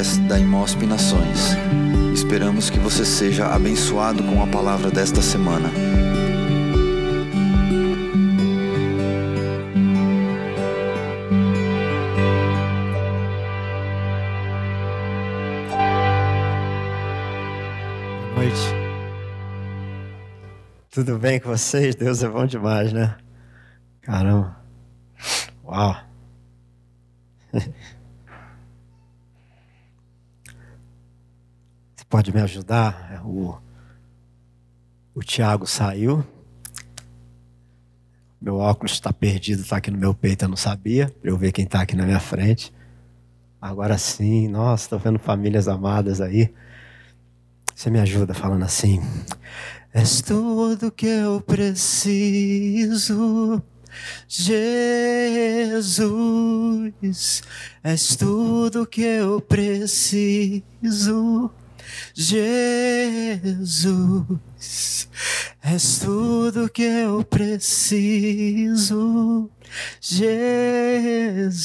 da Imosp Nações. Esperamos que você seja abençoado com a palavra desta semana. Boa noite. Tudo bem com vocês? Deus é bom demais, né? Caramba. Uau. Pode me ajudar? É, O, o Tiago saiu. Meu óculos está perdido, está aqui no meu peito, eu não sabia. Para eu ver quem está aqui na minha frente. Agora sim, nossa, estou vendo famílias amadas aí. Você me ajuda falando assim. És tudo que eu preciso, Jesus. És tudo que eu preciso, Jesus. És tudo que eu preciso, Jesus.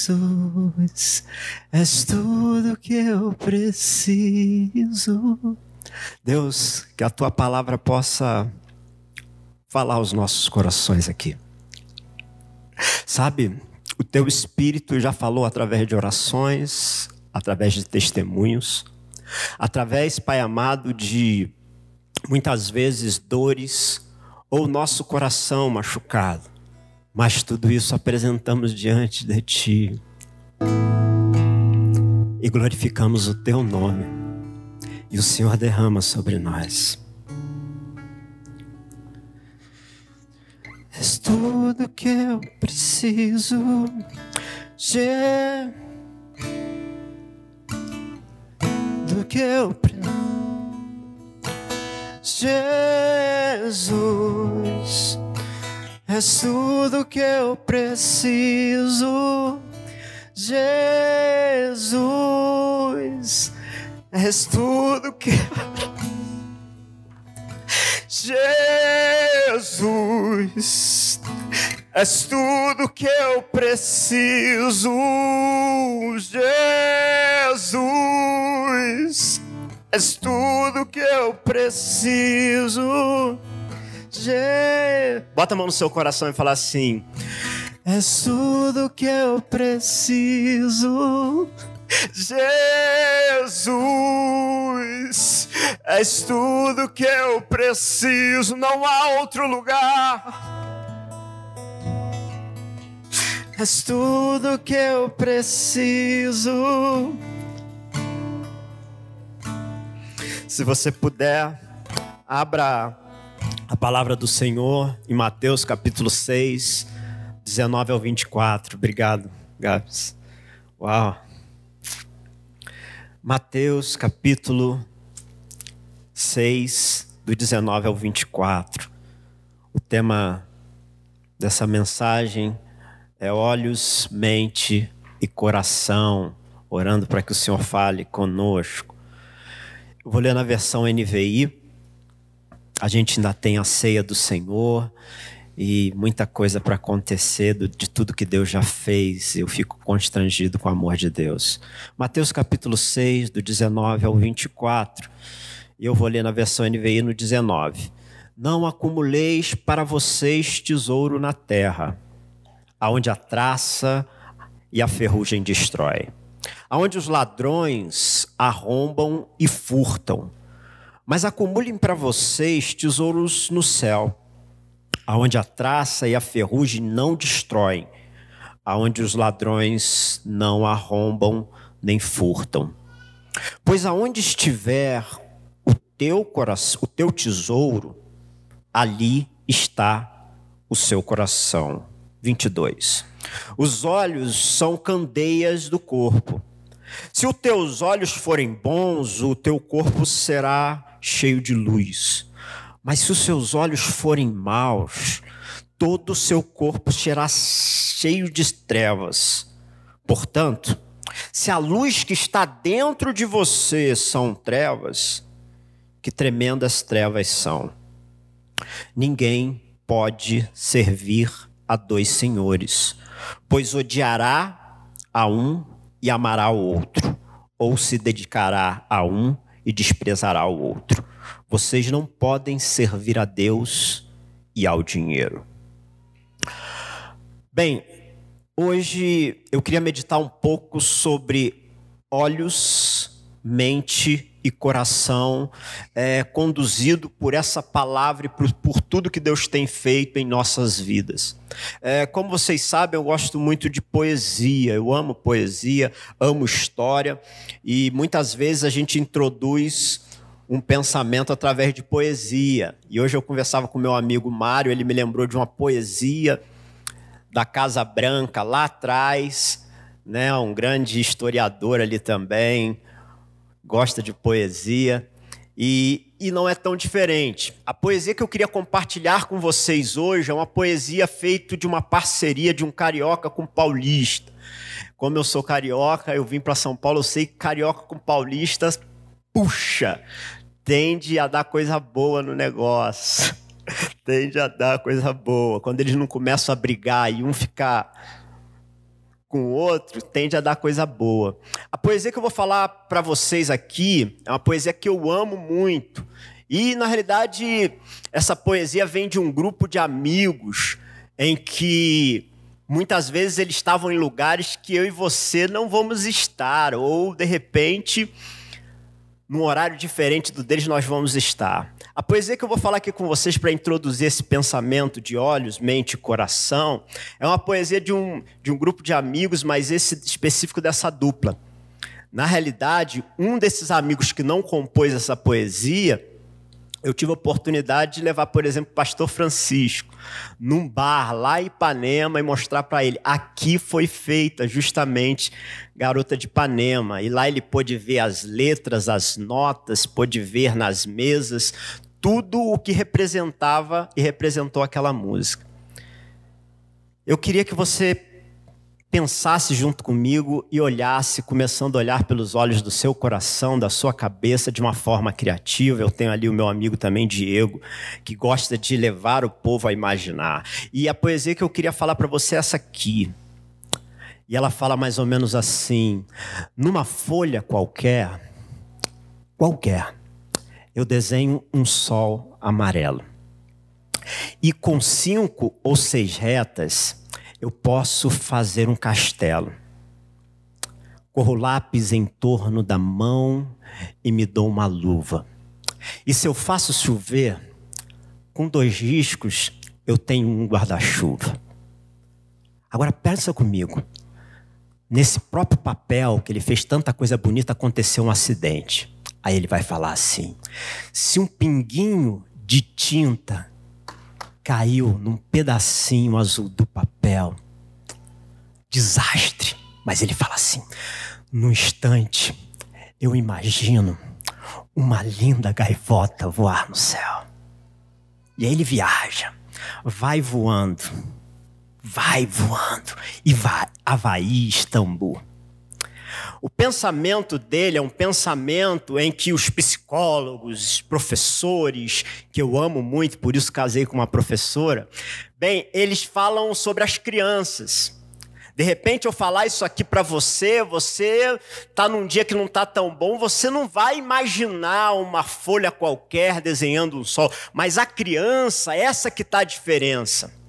És tudo que eu preciso. Deus, que a tua palavra possa falar aos nossos corações aqui. Sabe, o teu espírito já falou através de orações, através de testemunhos, através, Pai amado, de muitas vezes dores ou nosso coração machucado. Mas tudo isso apresentamos diante de ti e glorificamos o teu nome e o Senhor derrama sobre nós. És tudo que eu preciso, Je... que eu preciso, Jesus. És tudo que eu preciso, Jesus. És tudo que. Jesus, és tudo que eu preciso, Jesus, és tudo que eu preciso. Je... Bota a mão no seu coração e fala assim: És tudo que eu preciso. Jesus, és tudo que eu preciso, não há outro lugar. És tudo que eu preciso. Se você puder, abra a palavra do Senhor em Mateus capítulo 6, 19 ao 24. Obrigado, Gabs. Uau. Mateus capítulo 6, do 19 ao 24. O tema dessa mensagem é olhos, mente e coração, orando para que o Senhor fale conosco. Eu vou ler na versão NVI. A gente ainda tem a ceia do Senhor e muita coisa para acontecer de tudo que Deus já fez. Eu fico constrangido com o amor de Deus. Mateus capítulo 6, do 19 ao 24. E eu vou ler na versão NVI no 19. Não acumuleis para vocês tesouro na terra, aonde a traça e a ferrugem destrói, aonde os ladrões arrombam e furtam. Mas acumulem para vocês tesouros no céu aonde a traça e a ferrugem não destroem, aonde os ladrões não arrombam nem furtam. Pois aonde estiver o teu coração, o teu tesouro, ali está o seu coração. 22. Os olhos são candeias do corpo. Se os teus olhos forem bons, o teu corpo será cheio de luz. Mas se os seus olhos forem maus, todo o seu corpo será cheio de trevas. Portanto, se a luz que está dentro de você são trevas, que tremendas trevas são. Ninguém pode servir a dois senhores, pois odiará a um e amará o outro, ou se dedicará a um e desprezará o outro. Vocês não podem servir a Deus e ao dinheiro. Bem, hoje eu queria meditar um pouco sobre olhos, mente e coração é, conduzido por essa palavra e por, por, tudo que Deus tem feito em nossas vidas. É, como vocês sabem, eu gosto muito de poesia, eu amo poesia, amo história e muitas vezes a gente introduz um pensamento através de poesia. E hoje eu conversava com meu amigo Mário, ele me lembrou de uma poesia da Casa Branca lá atrás, né, um grande historiador ali também, gosta de poesia. E, e não é tão diferente. A poesia que eu queria compartilhar com vocês hoje é uma poesia feita de uma parceria de um carioca com paulista. Como eu sou carioca, eu vim para São Paulo, eu sei que carioca com paulista, puxa, tende a dar coisa boa no negócio. tende a dar coisa boa. Quando eles não começam a brigar e um ficar com o outro, tende a dar coisa boa. A poesia que eu vou falar para vocês aqui é uma poesia que eu amo muito. E, na realidade, essa poesia vem de um grupo de amigos em que muitas vezes eles estavam em lugares que eu e você não vamos estar, ou de repente, num horário diferente do deles, nós vamos estar. A poesia que eu vou falar aqui com vocês para introduzir esse pensamento de olhos, mente e coração é uma poesia de um, de um grupo de amigos, mas esse específico dessa dupla. Na realidade, um desses amigos que não compôs essa poesia eu tive a oportunidade de levar, por exemplo, o pastor Francisco num bar lá em Ipanema e mostrar para ele: aqui foi feita justamente Garota de Ipanema. E lá ele pôde ver as letras, as notas, pôde ver nas mesas tudo o que representava e representou aquela música. Eu queria que você pensasse junto comigo e olhasse, começando a olhar pelos olhos do seu coração, da sua cabeça, de uma forma criativa. Eu tenho ali o meu amigo também, Diego, que gosta de levar o povo a imaginar. E a poesia que eu queria falar para você é essa aqui. E ela fala mais ou menos assim: numa folha qualquer, qualquer, eu desenho um sol amarelo. E com cinco ou seis retas, eu posso fazer um castelo. Corro lápis em torno da mão e me dou uma luva. E se eu faço chover, com dois riscos, eu tenho um guarda-chuva. Agora pensa comigo. Nesse próprio papel que ele fez tanta coisa bonita, aconteceu um acidente. Aí ele vai falar assim: se um pinguinho de tinta caiu num pedacinho azul do papel, desastre. Mas ele fala assim: no instante, eu imagino uma linda gaivota voar no céu. E aí ele viaja, vai voando, vai voando e vai Havaí, Istambul. O pensamento dele é um pensamento em que os psicólogos, professores, que eu amo muito, por isso casei com uma professora, bem, eles falam sobre as crianças. De repente eu falar isso aqui para você, você está num dia que não está tão bom, você não vai imaginar uma folha qualquer desenhando um sol, mas a criança, essa que está a diferença.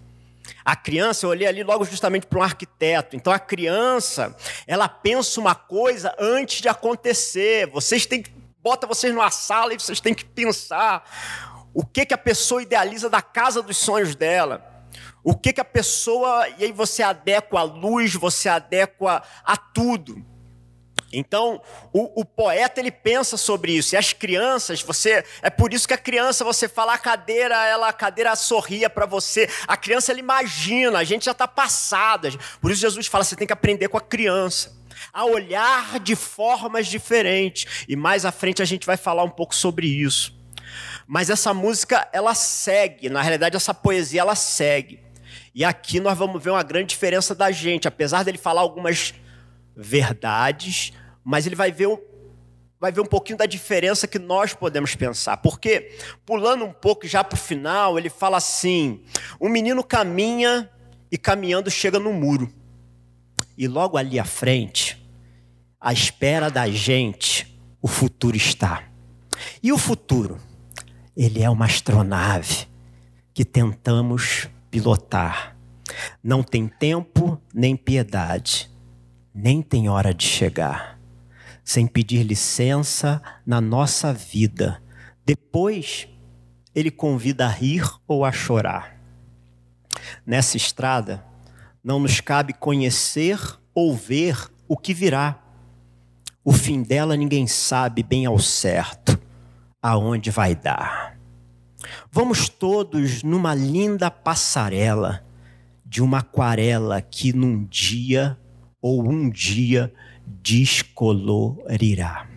A criança, eu olhei ali logo justamente para um arquiteto. Então a criança, ela pensa uma coisa antes de acontecer. Vocês têm que bota vocês numa sala e vocês têm que pensar o que que a pessoa idealiza da casa dos sonhos dela. O que que a pessoa e aí você adequa a luz, você adequa a tudo. Então, o, o, poeta ele pensa sobre isso. E as crianças, você é por isso que a criança você fala a cadeira, ela a cadeira sorria para você. A criança ela imagina, a gente já está passada. Por isso Jesus fala, você tem que aprender com a criança a olhar de formas diferentes. E mais à frente a gente vai falar um pouco sobre isso. Mas essa música ela segue, na realidade essa poesia ela segue. E aqui nós vamos ver uma grande diferença da gente, apesar dele falar algumas verdades, mas ele vai ver um, vai ver um pouquinho da diferença que nós podemos pensar. Porque, pulando um pouco já para o final, ele fala assim: um menino caminha e caminhando chega no muro. E logo ali à frente, à espera da gente, o futuro está. E o futuro? Ele é uma astronave que tentamos pilotar. Não tem tempo nem piedade, nem tem hora de chegar, sem pedir licença na nossa vida. Depois, ele convida a rir ou a chorar. Nessa estrada, não nos cabe conhecer ou ver o que virá. O fim dela ninguém sabe bem ao certo aonde vai dar. Vamos todos numa linda passarela de uma aquarela que num dia ou um dia descolorirá.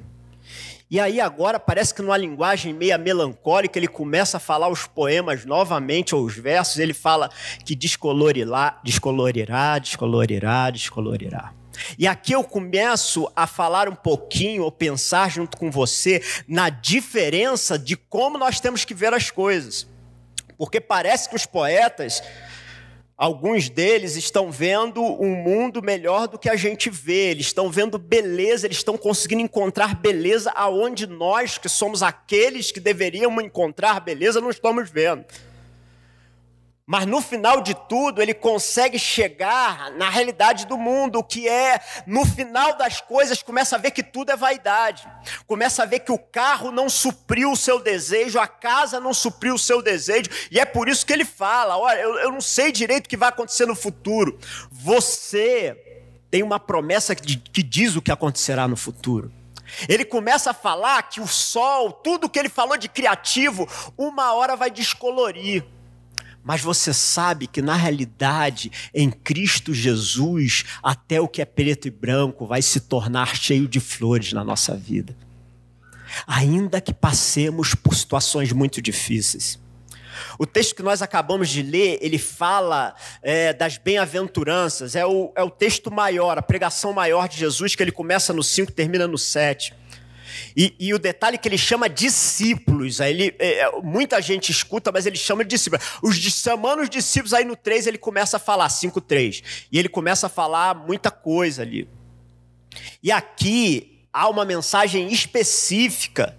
E aí agora parece que numa linguagem meia melancólica ele começa a falar os poemas novamente ou os versos, ele fala que descolorirá, descolorirá, descolorirá, descolorirá. E aqui eu começo a falar um pouquinho, ou pensar junto com você, na diferença de como nós temos que ver as coisas. Porque parece que os poetas, alguns deles estão vendo um mundo melhor do que a gente vê, eles estão vendo beleza, eles estão conseguindo encontrar beleza aonde nós, que somos aqueles que deveríamos encontrar beleza, não estamos vendo. Mas no final de tudo, ele consegue chegar na realidade do mundo, que é, no final das coisas, começa a ver que tudo é vaidade. Começa a ver que o carro não supriu o seu desejo, a casa não supriu o seu desejo, e é por isso que ele fala: olha, eu, eu não sei direito o que vai acontecer no futuro. Você tem uma promessa que, que diz o que acontecerá no futuro. Ele começa a falar que o sol, tudo que ele falou de criativo, uma hora vai descolorir. Mas você sabe que na realidade, em Cristo Jesus, até o que é preto e branco vai se tornar cheio de flores na nossa vida. Ainda que passemos por situações muito difíceis. O texto que nós acabamos de ler, ele fala é, das bem-aventuranças, é o, é o texto maior, a pregação maior de Jesus, que ele começa no 5 termina no 7. E, e, o detalhe é que ele chama discípulos. Aí ele, é, é muita gente escuta, mas ele chama de discípulos. Os, chamando os discípulos, aí no 3 ele começa a falar, 5,3. E ele começa a falar muita coisa ali. E aqui há uma mensagem específica.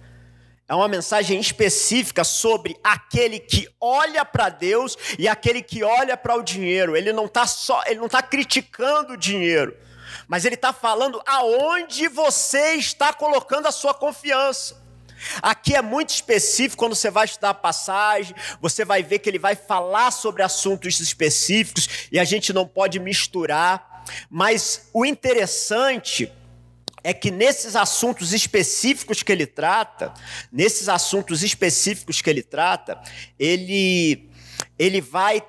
É uma mensagem específica sobre aquele que olha para Deus e aquele que olha para o dinheiro. Ele não está só, ele não está criticando o dinheiro mas ele está falando aonde você está colocando a sua confiança. Aqui é muito específico, quando você vai estudar a passagem, você vai ver que ele vai falar sobre assuntos específicos e a gente não pode misturar. Mas o interessante é que nesses assuntos específicos que ele trata, nesses assuntos específicos que ele trata, ele, ele vai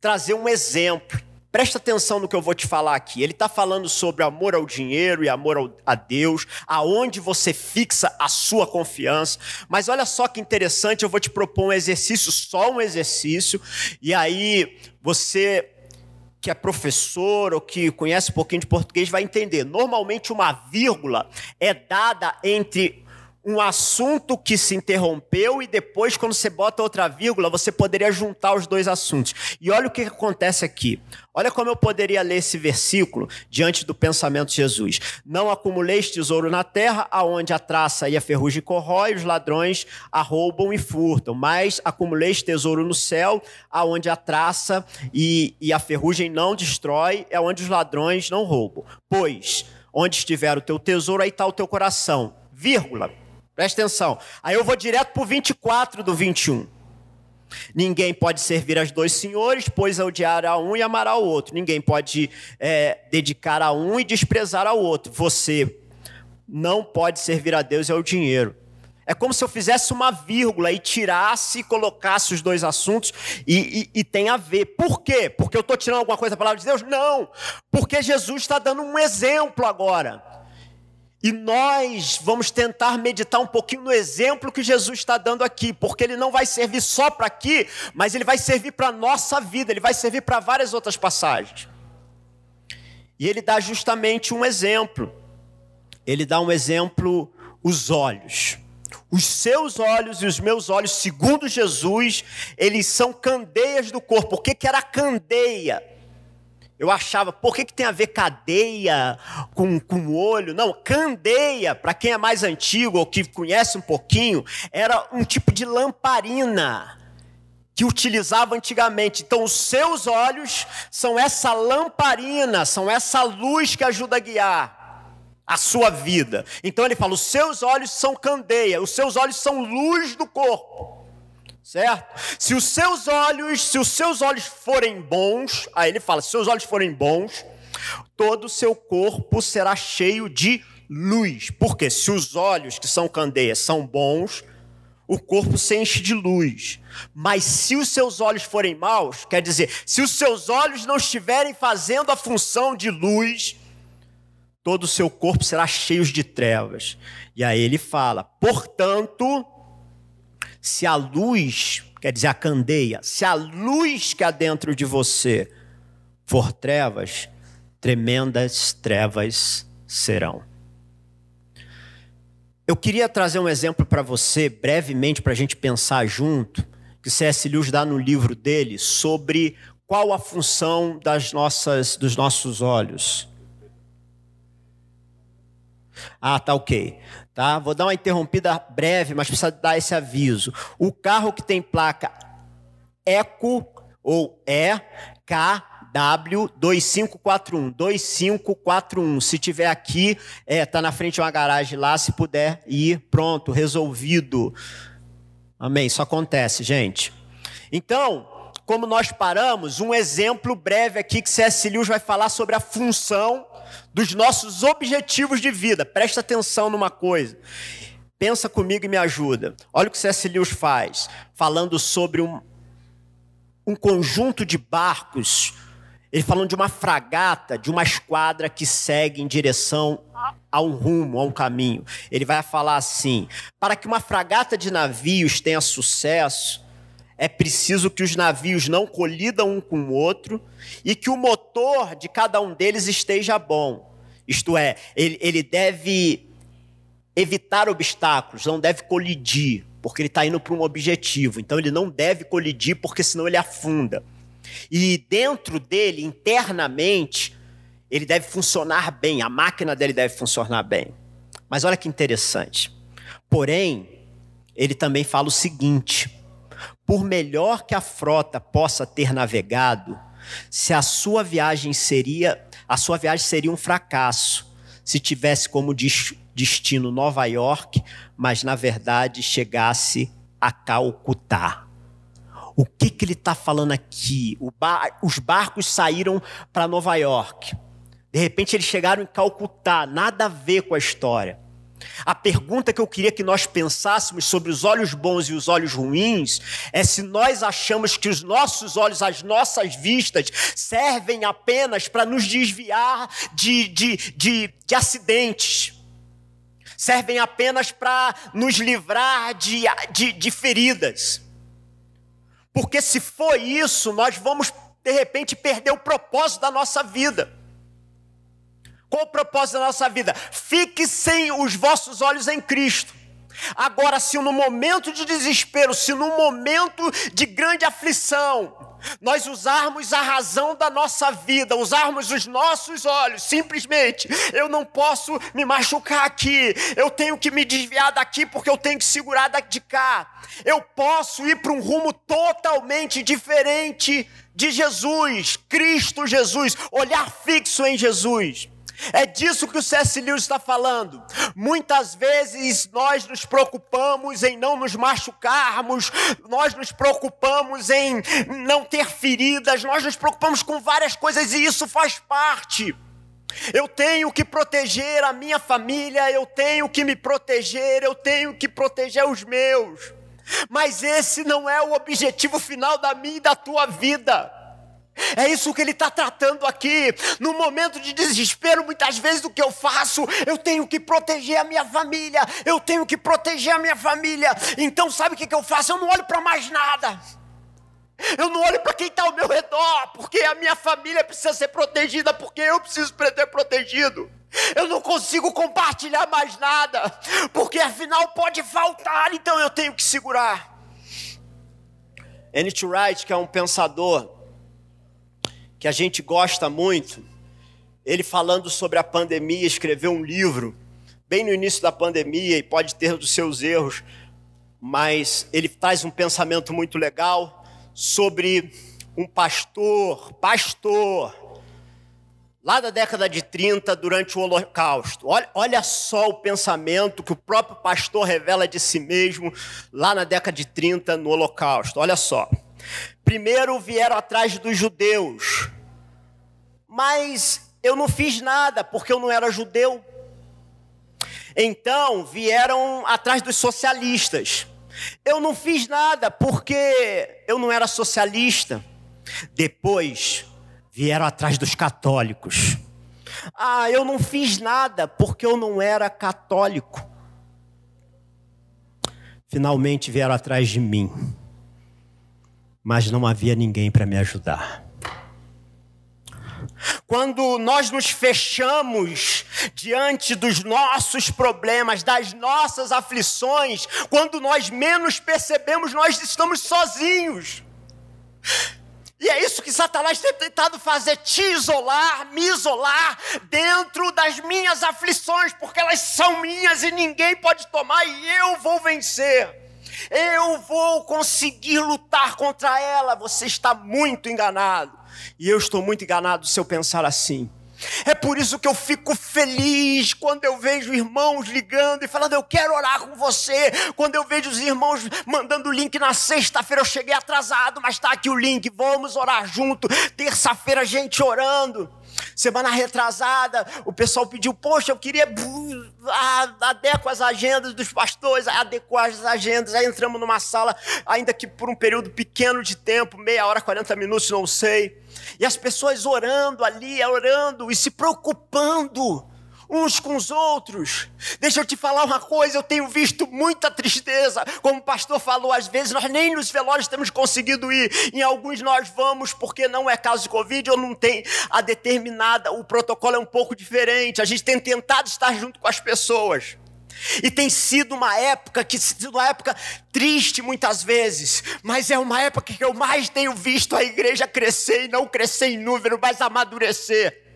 trazer um exemplo. Presta atenção no que eu vou te falar aqui. Ele está falando sobre amor ao dinheiro e amor a Deus, aonde você fixa a sua confiança. Mas olha só que interessante, eu vou te propor um exercício, só um exercício, e aí você que é professor ou que conhece um pouquinho de português vai entender. Normalmente uma vírgula é dada entre um assunto que se interrompeu e depois, quando você bota outra vírgula, você poderia juntar os dois assuntos. E olha o que acontece aqui. Olha como eu poderia ler esse versículo diante do pensamento de Jesus. Não acumuleis tesouro na terra, aonde a traça e a ferrugem corrói, os ladrões a roubam e furtam. Mas acumuleis tesouro no céu, aonde a traça e, e a ferrugem não destrói, é onde os ladrões não roubam. Pois, onde estiver o teu tesouro, aí está o teu coração. Vírgula. Presta atenção. Aí eu vou direto para o 24 do 21. Ninguém pode servir aos dois senhores, pois odiará um e amará o outro. Ninguém pode é, dedicar a um e desprezar ao outro. Você não pode servir a Deus e ao dinheiro. É como se eu fizesse uma vírgula e tirasse e colocasse os dois assuntos e, e, e tem a ver. Por quê? Porque eu estou tirando alguma coisa da palavra de Deus? Não. Porque Jesus está dando um exemplo agora. E nós vamos tentar meditar um pouquinho no exemplo que Jesus está dando aqui, porque ele não vai servir só para aqui, mas ele vai servir para a nossa vida, ele vai servir para várias outras passagens. E ele dá justamente um exemplo. Ele dá um exemplo, os olhos. Os seus olhos e os meus olhos, segundo Jesus, eles são candeias do corpo. O que, que era candeia? Eu achava, por que, que tem a ver cadeia com, com olho? Não, candeia, para quem é mais antigo ou que conhece um pouquinho, era um tipo de lamparina que utilizava antigamente. Então, os seus olhos são essa lamparina, são essa luz que ajuda a guiar a sua vida. Então, ele fala: os seus olhos são candeia, os seus olhos são luz do corpo certo? Se os seus olhos, se os seus olhos forem bons, aí ele fala, se seus olhos forem bons, todo o seu corpo será cheio de luz. Porque se os olhos que são candeias são bons, o corpo se enche de luz. Mas se os seus olhos forem maus, quer dizer, se os seus olhos não estiverem fazendo a função de luz, todo o seu corpo será cheio de trevas. E aí ele fala: portanto, se a luz, quer dizer, a candeia, se a luz que há dentro de você for trevas, tremendas trevas serão. Eu queria trazer um exemplo para você, brevemente, para a gente pensar junto, que C.S. Lewis dá no livro dele sobre qual a função das nossas, dos nossos olhos. Ah, tá ok. Tá? Vou dar uma interrompida breve, mas precisa dar esse aviso. O carro que tem placa ECO ou EKW 2541, 2541. Se tiver aqui, é, tá na frente de uma garagem lá, se puder ir, pronto, resolvido. Amém. Isso acontece, gente. Então, como nós paramos, um exemplo breve aqui que C.S. Lewis vai falar sobre a função dos nossos objetivos de vida. Presta atenção numa coisa. Pensa comigo e me ajuda. Olha o que C.S. Lewis faz, falando sobre um, um conjunto de barcos. Ele falando de uma fragata, de uma esquadra que segue em direção a um rumo, a um caminho. Ele vai falar assim: para que uma fragata de navios tenha sucesso, é preciso que os navios não colidam um com o outro e que o motor de cada um deles esteja bom. Isto é, ele, ele deve evitar obstáculos, não deve colidir, porque ele está indo para um objetivo. Então ele não deve colidir, porque senão ele afunda. E dentro dele, internamente, ele deve funcionar bem, a máquina dele deve funcionar bem. Mas olha que interessante. Porém, ele também fala o seguinte: por melhor que a frota possa ter navegado, se a sua viagem seria, a sua viagem seria um fracasso, se tivesse como destino Nova York, mas na verdade chegasse a Calcutá. O que, que ele está falando aqui? Bar, os barcos saíram para Nova York. De repente eles chegaram em Calcutá, nada a ver com a história. A pergunta que eu queria que nós pensássemos sobre os olhos bons e os olhos ruins é se nós achamos que os nossos olhos, as nossas vistas, servem apenas para nos desviar de, de, de, de acidentes, servem apenas para nos livrar de, de, de feridas. Porque se for isso, nós vamos de repente perder o propósito da nossa vida. Qual o propósito da nossa vida? Fique sem os vossos olhos em Cristo. Agora, se no momento de desespero, se no momento de grande aflição, nós usarmos a razão da nossa vida, usarmos os nossos olhos, simplesmente, eu não posso me machucar aqui, eu tenho que me desviar daqui porque eu tenho que segurar de cá. Eu posso ir para um rumo totalmente diferente de Jesus, Cristo Jesus, olhar fixo em Jesus. É disso que o C.S. Lewis está falando. Muitas vezes nós nos preocupamos em não nos machucarmos, nós nos preocupamos em não ter feridas, nós nos preocupamos com várias coisas e isso faz parte. Eu tenho que proteger a minha família, eu tenho que me proteger, eu tenho que proteger os meus. Mas esse não é o objetivo final da minha e da tua vida. É isso que ele está tratando aqui. No momento de desespero, muitas vezes o que eu faço, eu tenho que proteger a minha família, eu tenho que proteger a minha família. Então, sabe o que, que eu faço? Eu não olho para mais nada. Eu não olho para quem está ao meu redor, porque a minha família precisa ser protegida, porque eu preciso ser protegido. Eu não consigo compartilhar mais nada, porque afinal pode faltar, então eu tenho que segurar. N.T. Wright, que é um pensador que a gente gosta muito, ele falando sobre a pandemia, escreveu um livro bem no início da pandemia e pode ter dos seus erros, mas ele traz um pensamento muito legal sobre um pastor, pastor, lá da década de 30, durante o Holocausto. Olha, olha só o pensamento que o próprio pastor revela de si mesmo lá na década de 30, no Holocausto. Olha só. Primeiro vieram atrás dos judeus, mas eu não fiz nada porque eu não era judeu. Então vieram atrás dos socialistas. Eu não fiz nada porque eu não era socialista. Depois vieram atrás dos católicos. Ah, eu não fiz nada porque eu não era católico. Finalmente vieram atrás de mim, mas não havia ninguém para me ajudar. Quando nós nos fechamos diante dos nossos problemas, das nossas aflições, quando nós menos percebemos, nós estamos sozinhos. E é isso que Satanás tem tentado fazer: te isolar, me isolar dentro das minhas aflições, porque elas são minhas e ninguém pode tomar, e eu vou vencer. Eu vou conseguir lutar contra ela. Você está muito enganado. E eu estou muito enganado se eu pensar assim. É por isso que eu fico feliz quando eu vejo irmãos ligando e falando, eu quero orar com você. Quando eu vejo os irmãos mandando o link na sexta-feira, eu cheguei atrasado, mas está aqui o link, vamos orar junto. Terça-feira, gente orando. Semana retrasada, o pessoal pediu, poxa, eu queria adequar as agendas dos pastores, adequar as agendas. Aí entramos numa sala, ainda que por um período pequeno de tempo, meia hora, 40 minutos, não sei. E as pessoas orando ali, orando e se preocupando uns com os outros. Deixa eu te falar uma coisa, eu tenho visto muita tristeza. Como o pastor falou, às vezes nós nem nos velórios temos conseguido ir. Em alguns nós vamos porque não é caso de Covid ou não tem a determinada, o protocolo é um pouco diferente. A gente tem tentado estar junto com as pessoas. E tem sido uma época que sido uma época triste muitas vezes, mas é uma época que eu mais tenho visto a igreja crescer e não crescer em número, mas amadurecer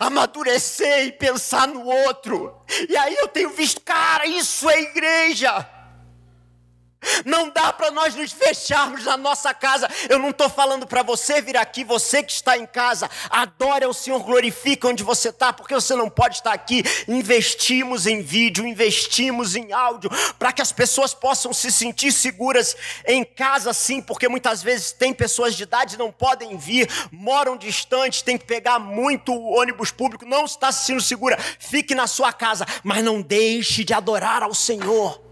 amadurecer e pensar no outro. E aí eu tenho visto, cara, isso é igreja. Não dá para nós nos fecharmos na nossa casa. Eu não estou falando para você vir aqui, você que está em casa, adore ao Senhor, glorifica onde você está, porque você não pode estar aqui. Investimos em vídeo, investimos em áudio, para que as pessoas possam se sentir seguras em casa, sim, porque muitas vezes tem pessoas de idade não podem vir, moram distantes, tem que pegar muito ônibus público, não está se sentindo segura. Fique na sua casa, mas não deixe de adorar ao Senhor.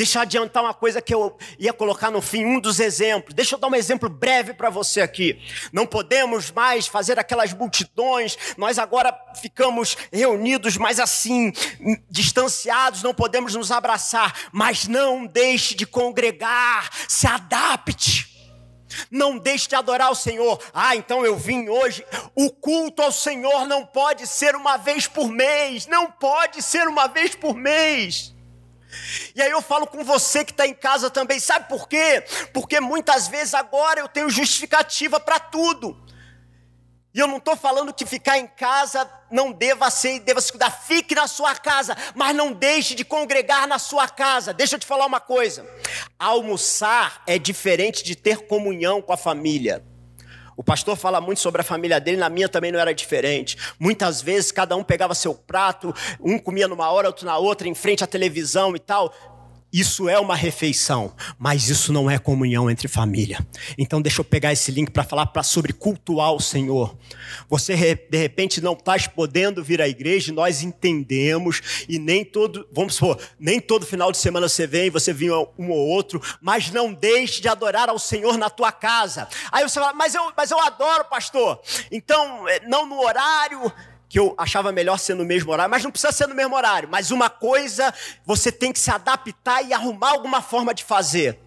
Deixa eu adiantar uma coisa que eu ia colocar no fim, um dos exemplos. Deixa eu dar um exemplo breve para você aqui. Não podemos mais fazer aquelas multidões, nós agora ficamos reunidos, mas assim, distanciados, não podemos nos abraçar. Mas não deixe de congregar, se adapte. Não deixe de adorar o Senhor. Ah, então eu vim hoje. O culto ao Senhor não pode ser uma vez por mês. Não pode ser uma vez por mês. E aí eu falo com você que está em casa também, sabe por quê? Porque muitas vezes agora eu tenho justificativa para tudo. E eu não estou falando que ficar em casa não deva ser deva se cuidar. Fique na sua casa, mas não deixe de congregar na sua casa. Deixa eu te falar uma coisa: almoçar é diferente de ter comunhão com a família. O pastor fala muito sobre a família dele, na minha também não era diferente. Muitas vezes cada um pegava seu prato, um comia numa hora, outro na outra, em frente à televisão e tal. Isso é uma refeição, mas isso não é comunhão entre família. Então deixa eu pegar esse link para falar pra, sobre cultuar o Senhor. Você de repente não está podendo vir à igreja, nós entendemos e nem todo, vamos supor, nem todo final de semana você vem, você vinha um ou outro, mas não deixe de adorar ao Senhor na tua casa. Aí você fala, mas eu, mas eu adoro, pastor. Então eh, não no horário, que eu achava melhor ser no mesmo horário, mas não precisa ser no mesmo horário. Mas uma coisa você tem que se adaptar e arrumar alguma forma de fazer.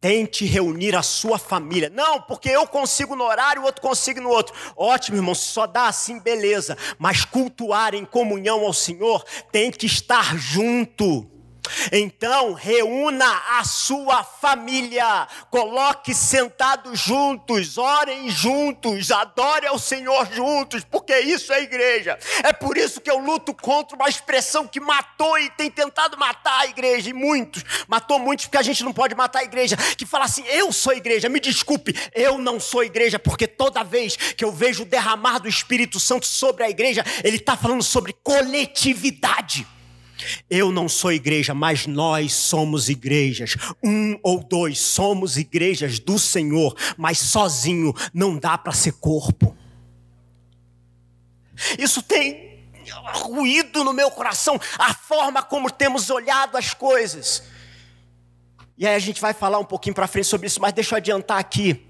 Tente reunir a sua família. Não, porque eu consigo no horário, o outro consiga no outro. Ótimo, irmão, só dá assim, beleza. Mas cultuar em comunhão ao Senhor tem que estar junto. Então, reúna a sua família, coloque sentados juntos, orem juntos, adore ao Senhor juntos, porque isso é igreja. É por isso que eu luto contra uma expressão que matou e tem tentado matar a igreja, e muitos, matou muitos porque a gente não pode matar a igreja, que fala assim: eu sou igreja, me desculpe, eu não sou igreja, porque toda vez que eu vejo o derramar do Espírito Santo sobre a igreja, ele está falando sobre coletividade. Eu não sou igreja, mas nós somos igrejas. Um ou dois somos igrejas do Senhor, mas sozinho não dá para ser corpo. Isso tem ruído no meu coração, a forma como temos olhado as coisas. E aí a gente vai falar um pouquinho para frente sobre isso, mas deixa eu adiantar aqui.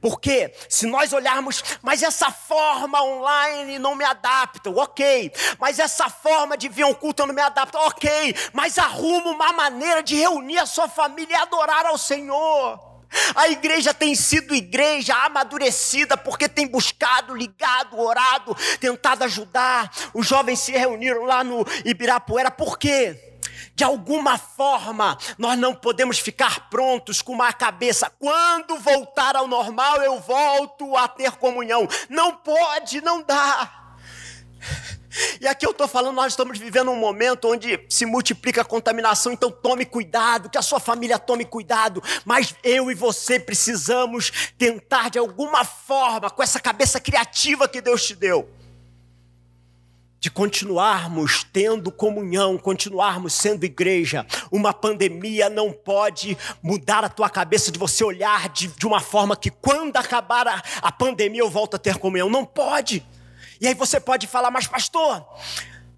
Porque se nós olharmos, mas essa forma online não me adapta, ok. Mas essa forma de vir um culto não me adapta, ok. Mas arruma uma maneira de reunir a sua família e adorar ao Senhor. A igreja tem sido igreja amadurecida porque tem buscado, ligado, orado, tentado ajudar. Os jovens se reuniram lá no Ibirapuera, por quê? De alguma forma, nós não podemos ficar prontos com uma cabeça. Quando voltar ao normal, eu volto a ter comunhão. Não pode, não dá. E aqui eu estou falando, nós estamos vivendo um momento onde se multiplica a contaminação, então tome cuidado, que a sua família tome cuidado, mas eu e você precisamos tentar de alguma forma, com essa cabeça criativa que Deus te deu, de continuarmos tendo comunhão, continuarmos sendo igreja. Uma pandemia não pode mudar a tua cabeça de você olhar de, de uma forma que quando acabar a, a pandemia eu volto a ter comunhão. Não pode. E aí você pode falar, mas pastor,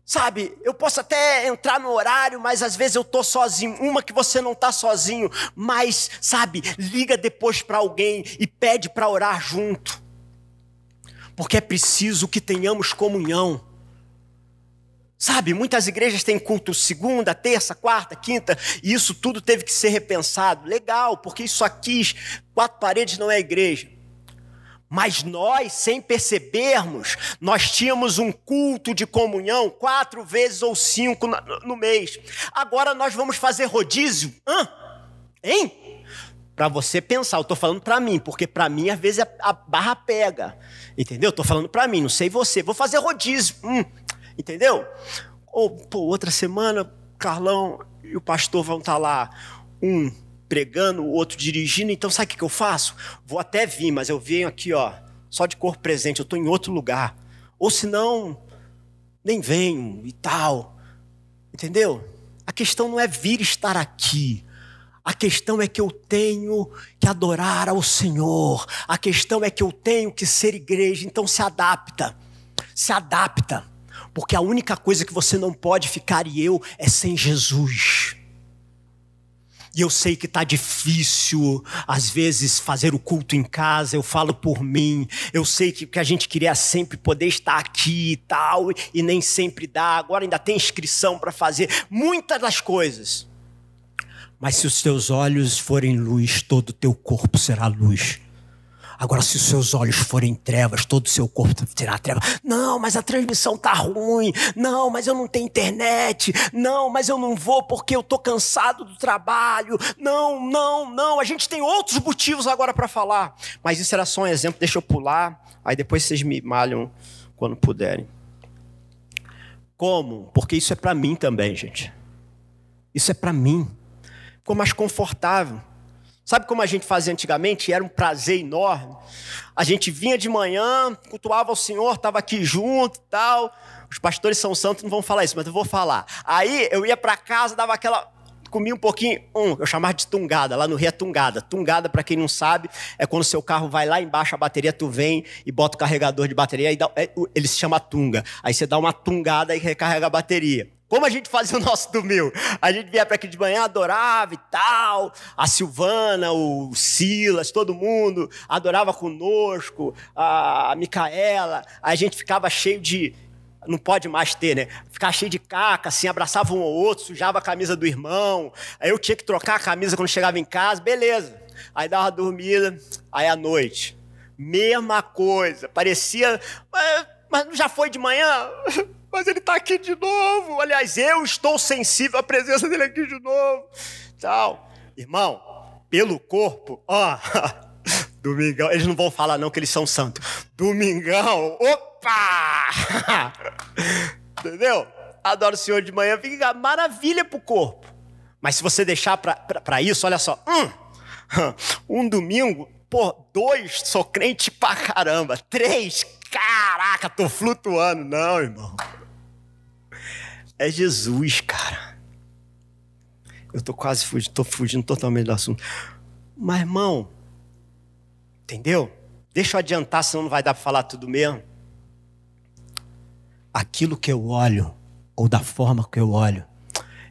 Sabe, eu posso até entrar no horário, mas às vezes eu tô sozinho. Uma que você não tá sozinho, mas sabe, liga depois para alguém e pede para orar junto. Porque é preciso que tenhamos comunhão. Sabe, muitas igrejas têm culto segunda, terça, quarta, quinta, e isso tudo teve que ser repensado. Legal, porque isso aqui, quatro paredes não é igreja. Mas nós, sem percebermos, nós tínhamos um culto de comunhão quatro vezes ou cinco no mês. Agora nós vamos fazer rodízio? Hã? Hein? Para você pensar, eu estou falando para mim, porque para mim às vezes a barra pega. Entendeu? Estou falando para mim, não sei você. Vou fazer rodízio. Hum, Entendeu? Ou, pô, outra semana, Carlão e o pastor vão estar tá lá, um pregando, o outro dirigindo, então sabe o que eu faço? Vou até vir, mas eu venho aqui, ó, só de corpo presente, eu estou em outro lugar. Ou senão, nem venho e tal. Entendeu? A questão não é vir estar aqui. A questão é que eu tenho que adorar ao Senhor. A questão é que eu tenho que ser igreja. Então se adapta. Se adapta. Porque a única coisa que você não pode ficar e eu é sem Jesus. E eu sei que está difícil, às vezes, fazer o culto em casa, eu falo por mim. Eu sei que, que a gente queria sempre poder estar aqui e tal, e nem sempre dá. Agora ainda tem inscrição para fazer, muitas das coisas. Mas se os teus olhos forem luz, todo o teu corpo será luz. Agora, se os seus olhos forem trevas, todo o seu corpo terá treva. Não, mas a transmissão tá ruim. Não, mas eu não tenho internet. Não, mas eu não vou porque eu tô cansado do trabalho. Não, não, não. A gente tem outros motivos agora para falar. Mas isso era só um exemplo. Deixa eu pular. Aí depois vocês me malham quando puderem. Como? Porque isso é para mim também, gente. Isso é para mim. Ficou mais confortável. Sabe como a gente fazia antigamente? Era um prazer enorme. A gente vinha de manhã, cultuava o Senhor, estava aqui junto e tal. Os pastores são santos, não vão falar isso, mas eu vou falar. Aí eu ia para casa, dava aquela comia um pouquinho, um, eu chamava de tungada, lá no Rio é tungada. Tungada, para quem não sabe, é quando seu carro vai lá embaixo, a bateria, tu vem e bota o carregador de bateria, e dá, é, ele se chama tunga. Aí você dá uma tungada e recarrega a bateria. Como a gente fazia o nosso domingo? A gente vinha para aqui de manhã, adorava e tal. A Silvana, o Silas, todo mundo adorava conosco. A Micaela. A gente ficava cheio de. Não pode mais ter, né? Ficava cheio de caca, assim, abraçava um ou outro, sujava a camisa do irmão. Aí eu tinha que trocar a camisa quando chegava em casa, beleza. Aí dava uma dormida, aí à noite. Mesma coisa. Parecia. Mas já foi de manhã? mas ele está aqui de novo. Aliás, eu estou sensível à presença dele aqui de novo. Tal. Irmão, pelo corpo, ó. Domingão, eles não vão falar não que eles são santos. Domingão, opa! Entendeu? Adoro o Senhor de manhã, fica maravilha pro corpo. Mas se você deixar para isso, olha só. Hum, um domingo, pô, dois, sou crente pra caramba. Três, caraca, tô flutuando. Não, irmão. É Jesus, cara. Eu tô quase fugindo, tô fugindo totalmente do assunto. Mas, irmão, entendeu? Deixa eu adiantar, senão não vai dar para falar tudo mesmo. Aquilo que eu olho, ou da forma que eu olho,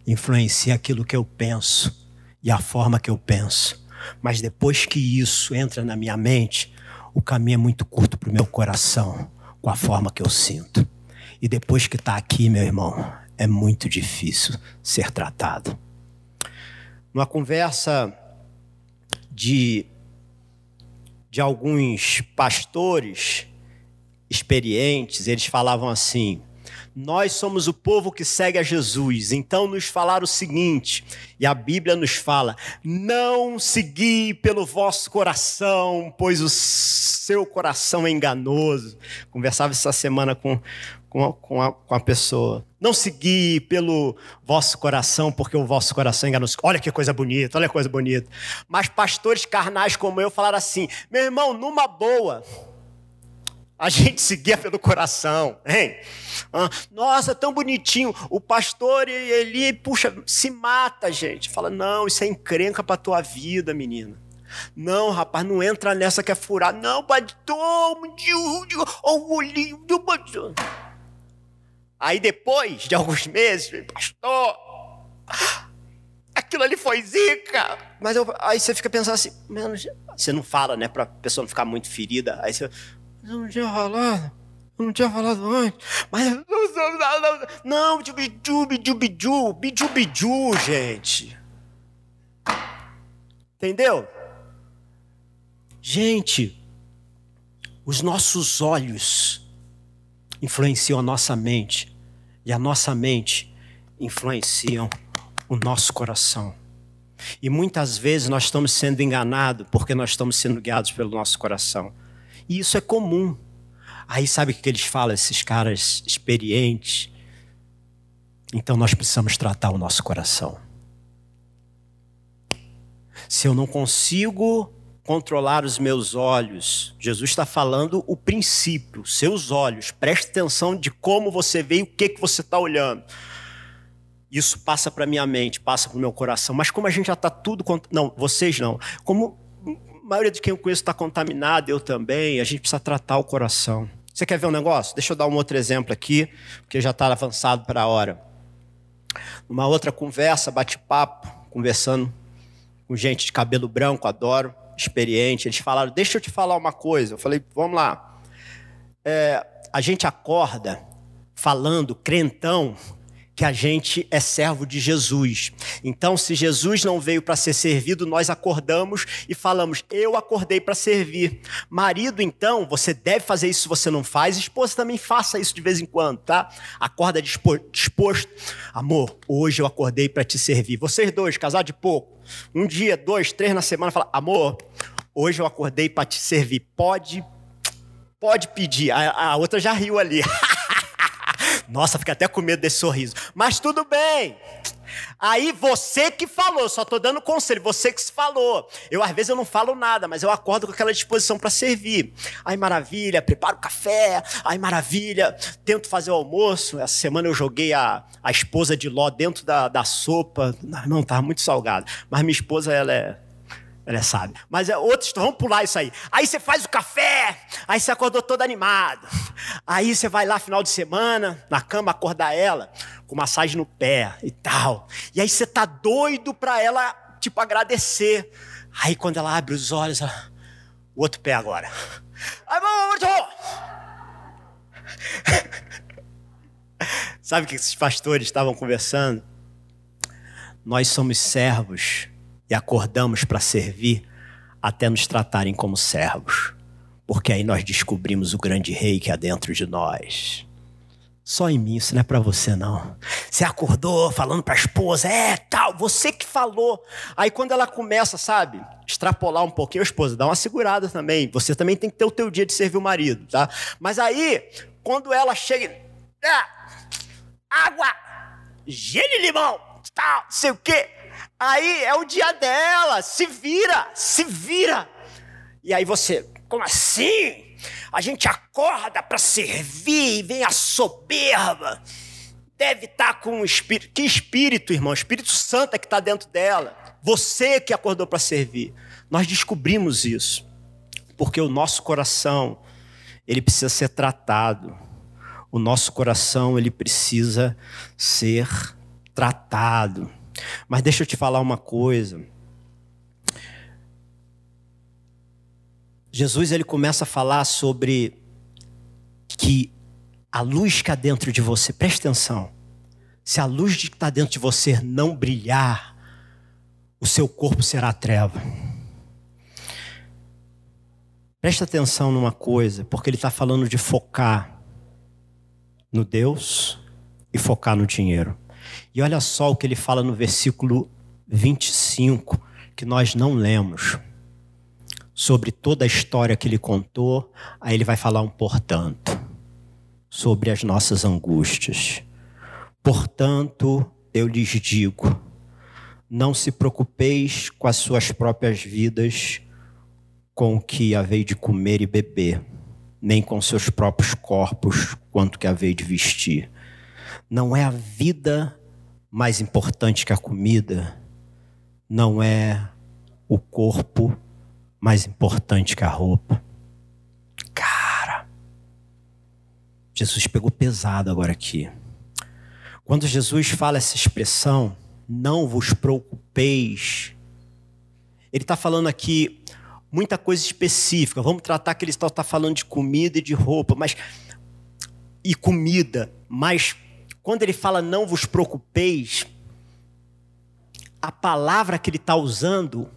influencia aquilo que eu penso e a forma que eu penso. Mas depois que isso entra na minha mente, o caminho é muito curto para o meu coração, com a forma que eu sinto. E depois que está aqui, meu irmão, é muito difícil ser tratado. Numa conversa de, de alguns pastores experientes, eles falavam assim: nós somos o povo que segue a Jesus. Então nos falaram o seguinte, e a Bíblia nos fala: não segui pelo vosso coração, pois o seu coração é enganoso. Conversava essa semana com, com, a, com, a, com a pessoa. Não segui pelo vosso coração, porque o vosso coração enganoso. Olha que coisa bonita, olha que coisa bonita. Mas pastores carnais como eu falaram assim: meu irmão, numa boa a gente seguia pelo coração, hein? Nossa, tão bonitinho. O pastor ele, puxa, se mata, gente. Fala, não, isso é encrenca pra tua vida, menina. Não, rapaz, não entra nessa que é furar. Não, pastor, olhinho do pastor. Aí depois de alguns meses, pastor, aquilo ali foi zica. Mas eu, aí você fica pensando assim, você não fala, né, pra pessoa não ficar muito ferida. Aí você, eu não tinha falado. Eu não tinha falado antes. Mas. Não, biju, biju, biju. Biju, biju, gente. Entendeu? Gente, os nossos olhos influenciam a nossa mente. E a nossa mente influenciam o nosso coração. E muitas vezes nós estamos sendo enganados porque nós estamos sendo guiados pelo nosso coração. E isso é comum. Aí sabe o que eles falam, esses caras experientes? Então nós precisamos tratar o nosso coração. Se eu não consigo controlar os meus olhos, Jesus está falando o princípio, seus olhos, preste atenção de como você vê e o que, que você está olhando. Isso passa para minha mente, passa para o meu coração. Mas como a gente já está tudo. Não, vocês não. Como maioria de quem eu conheço está contaminada, eu também. A gente precisa tratar o coração. Você quer ver um negócio? Deixa eu dar um outro exemplo aqui, porque já está avançado para a hora. Numa outra conversa, bate-papo, conversando com gente de cabelo branco, adoro, experiente. Eles falaram: Deixa eu te falar uma coisa. Eu falei: Vamos lá. É, a gente acorda falando crentão que a gente é servo de Jesus. Então, se Jesus não veio para ser servido, nós acordamos e falamos: Eu acordei para servir. Marido, então, você deve fazer isso se você não faz. Esposa também faça isso de vez em quando, tá? Acorda disposto. Amor, hoje eu acordei para te servir. Vocês dois, casar de pouco, um dia, dois, três na semana, fala: Amor, hoje eu acordei para te servir. Pode, pode pedir. A, a outra já riu ali. Nossa, fica até com medo desse sorriso. Mas tudo bem. Aí você que falou, só estou dando conselho, você que se falou. Eu às vezes eu não falo nada, mas eu acordo com aquela disposição para servir. Ai maravilha, preparo o café. Ai maravilha, tento fazer o almoço. Essa semana eu joguei a, a esposa de Ló dentro da, da sopa. Não, estava muito salgado. Mas minha esposa, ela é ela é sábia. Mas é, outros, vamos pular isso aí. Aí você faz o café, aí você acordou todo animado. Aí você vai lá final de semana, na cama, acordar ela, com massagem no pé e tal. E aí você tá doido pra ela, tipo, agradecer. Aí quando ela abre os olhos, ela, o outro pé agora. Aí, Sabe o que esses pastores estavam conversando? Nós somos servos e acordamos para servir até nos tratarem como servos, porque aí nós descobrimos o grande rei que há dentro de nós. Só em mim, isso não é para você não. Você acordou falando para a esposa, é tal, você que falou. Aí quando ela começa, sabe, extrapolar um pouquinho, a esposa, dá uma segurada também. Você também tem que ter o teu dia de servir o marido, tá? Mas aí, quando ela chega, ah, água, gelo e limão, tal, sei o quê. Aí é o dia dela, se vira, se vira. E aí você, como assim? A gente acorda para servir e vem a soberba. Deve estar tá com um espírito. Que espírito, irmão? Espírito Santo é que está dentro dela. Você que acordou para servir. Nós descobrimos isso. Porque o nosso coração, ele precisa ser tratado. O nosso coração, ele precisa ser tratado. Mas deixa eu te falar uma coisa. Jesus ele começa a falar sobre que a luz que há dentro de você, preste atenção, se a luz que está dentro de você não brilhar, o seu corpo será treva. Preste atenção numa coisa, porque ele está falando de focar no Deus e focar no dinheiro. E olha só o que ele fala no versículo 25, que nós não lemos sobre toda a história que ele contou, aí ele vai falar um portanto sobre as nossas angústias. Portanto, eu lhes digo: não se preocupeis com as suas próprias vidas, com o que havei de comer e beber, nem com seus próprios corpos, quanto que havei de vestir. Não é a vida mais importante que a comida, não é o corpo mais importante que a roupa. Cara, Jesus pegou pesado agora aqui. Quando Jesus fala essa expressão, não vos preocupeis, ele está falando aqui muita coisa específica. Vamos tratar que ele está falando de comida e de roupa, mas e comida, mas quando ele fala não vos preocupeis, a palavra que ele está usando